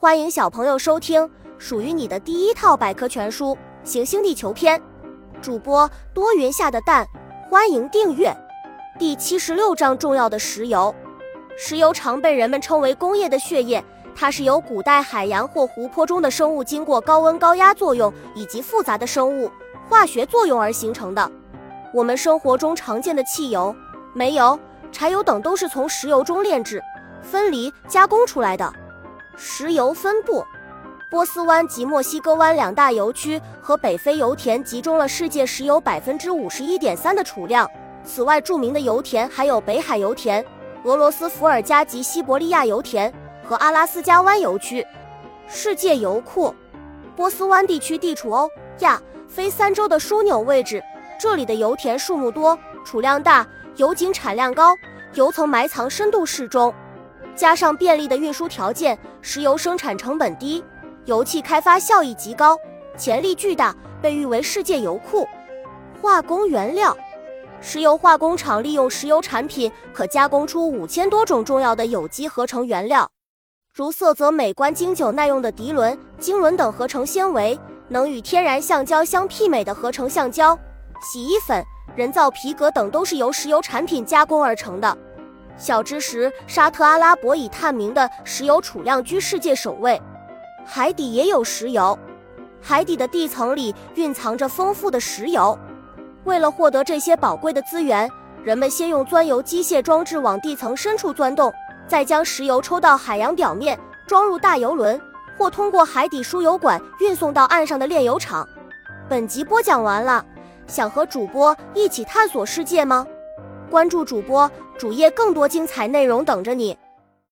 欢迎小朋友收听属于你的第一套百科全书《行星地球篇》，主播多云下的蛋，欢迎订阅。第七十六章：重要的石油。石油常被人们称为工业的血液，它是由古代海洋或湖泊中的生物经过高温高压作用以及复杂的生物化学作用而形成的。我们生活中常见的汽油、煤油、柴油等都是从石油中炼制、分离、加工出来的。石油分布，波斯湾及墨西哥湾两大油区和北非油田集中了世界石油百分之五十一点三的储量。此外，著名的油田还有北海油田、俄罗斯伏尔加及西伯利亚油田和阿拉斯加湾油区。世界油库，波斯湾地区地处欧亚非三洲的枢纽位置，这里的油田数目多，储量大，油井产量高，油层埋藏深度适中。加上便利的运输条件，石油生产成本低，油气开发效益极高，潜力巨大，被誉为世界油库。化工原料，石油化工厂利用石油产品可加工出五千多种重要的有机合成原料，如色泽美观、经久耐用的涤纶、腈纶等合成纤维，能与天然橡胶相媲美的合成橡胶、洗衣粉、人造皮革等都是由石油产品加工而成的。小知识：沙特阿拉伯已探明的石油储量居世界首位。海底也有石油，海底的地层里蕴藏着丰富的石油。为了获得这些宝贵的资源，人们先用钻油机械装置往地层深处钻洞，再将石油抽到海洋表面，装入大油轮，或通过海底输油管运送到岸上的炼油厂。本集播讲完了，想和主播一起探索世界吗？关注主播主页，更多精彩内容等着你。